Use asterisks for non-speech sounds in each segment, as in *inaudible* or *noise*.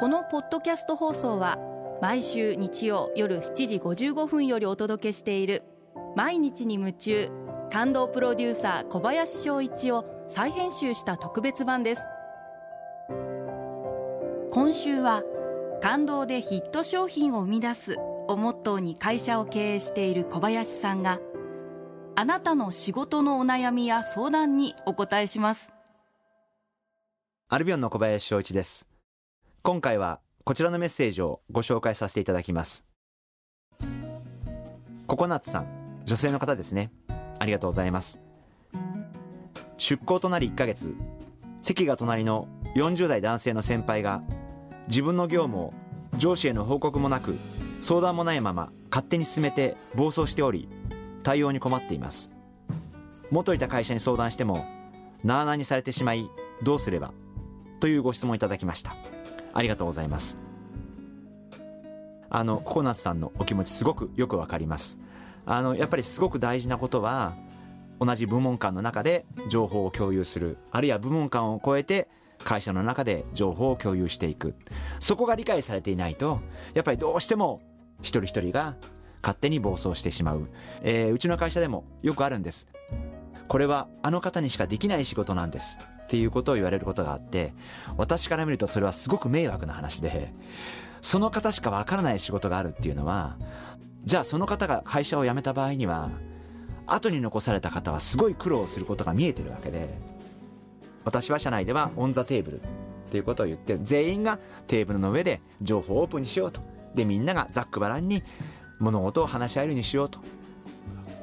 このポッドキャスト放送は毎週日曜夜7時55分よりお届けしている毎日に夢中感動プロデューサー小林翔一を再編集した特別版です。今週は感動でヒット商品を生み出すをモットーに会社を経営している小林さんがあなたの仕事のお悩みや相談にお答えします。アルビオンの小林翔一です。今回はこちらのメッセージをご紹介させていただきます。ココナッツさん女性の方ですね。ありがとうございます。出向となり1ヶ月席が隣の40代男性の先輩が自分の業務を上司への報告もなく相談もないまま勝手に進めて暴走しており対応に困っています。元いた会社に相談してもなあなあにされてしまいどうすればというご質問いただきました。ありがとうございます。あのココナッツさんのお気持ちすごくよくわかります。あのやっぱりすごく大事なことは同じ部門間の中で情報を共有する。あるいは部門間を超えて会社の中で情報を共有していく。そこが理解されていないとやっぱりどうしても一人一人が勝手に暴走してしまう、えー、うちの会社でもよくあるんです。これはあの方にしかできない仕事なんですっていうことを言われることがあって私から見るとそれはすごく迷惑な話でその方しかわからない仕事があるっていうのはじゃあその方が会社を辞めた場合には後に残された方はすごい苦労することが見えてるわけで私は社内ではオンザテーブルっていうことを言って全員がテーブルの上で情報をオープンにしようと。でみんながざっくばらんに物事を話し合えるようにしようと。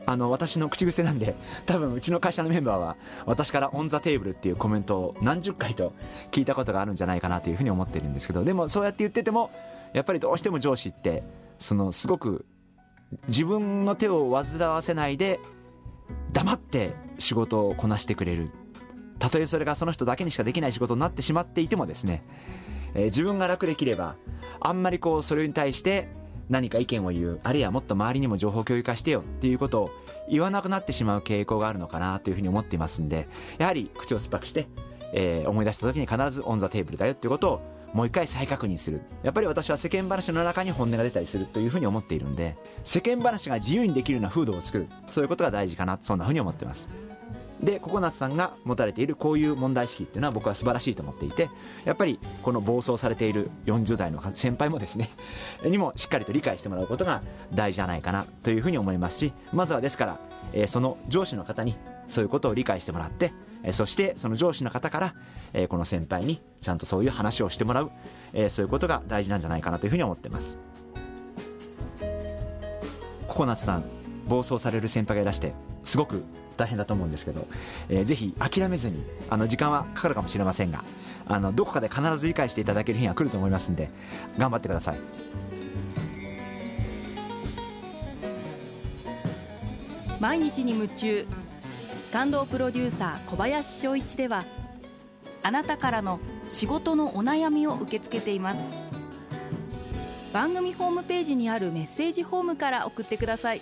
あの私の口癖なんで *laughs* 多分うちの会社のメンバーは私から on the table っていうコメントを何十回と聞いたことがあるんじゃないかなというふうに思ってるんですけどでもそうやって言っててもやっぱりどうしても上司ってそのすごく自分の手を煩わせないで黙って仕事をこなしてくれる。たとえそれがその人だけにしかできない仕事になってしまっていてもですね、えー、自分が楽できればあんまりこうそれに対して何か意見を言う。あるいはもっと周りにも情報共有化してよ。っていうことを言わなくなってしまう傾向があるのかなというふうに思っていますんでやはり口を酸っぱくして、えー、思い出した時に必ずオン・ザ・テーブルだよっていうことをもう一回再確認する。やっぱり私は世間話の中に本音が出たりするというふうに思っているんで世間話が自由にできるような風土を作る。そういうことが大事かな。そんなふうに思ってます。でココナッツさんが持たれているこういう問題意識っていうのは僕は素晴らしいと思っていてやっぱりこの暴走されている40代の先輩もですね *laughs* にもしっかりと理解してもらうことが大事じゃないかなというふうに思いますしまずはですから、えー、その上司の方にそういうことを理解してもらって、え、そしてその上司の方から、えー、この先輩にちゃんとそういう話をしてもらう、えー、そういうことが大事なんじゃないかなというふうに思ってます。ココナッツさん暴走される先輩がいらしてすごく大変だと思うんですけど、えー、ぜひ諦めずにあの時間はかかるかもしれませんがあのどこかで必ず理解していただける日が来ると思いますんで頑張ってください。毎日に夢中。感動プロデューサー小林翔一ではあなたからの仕事のお悩みを受け付けています。番組ホームページにあるメッセージフォームから送ってください。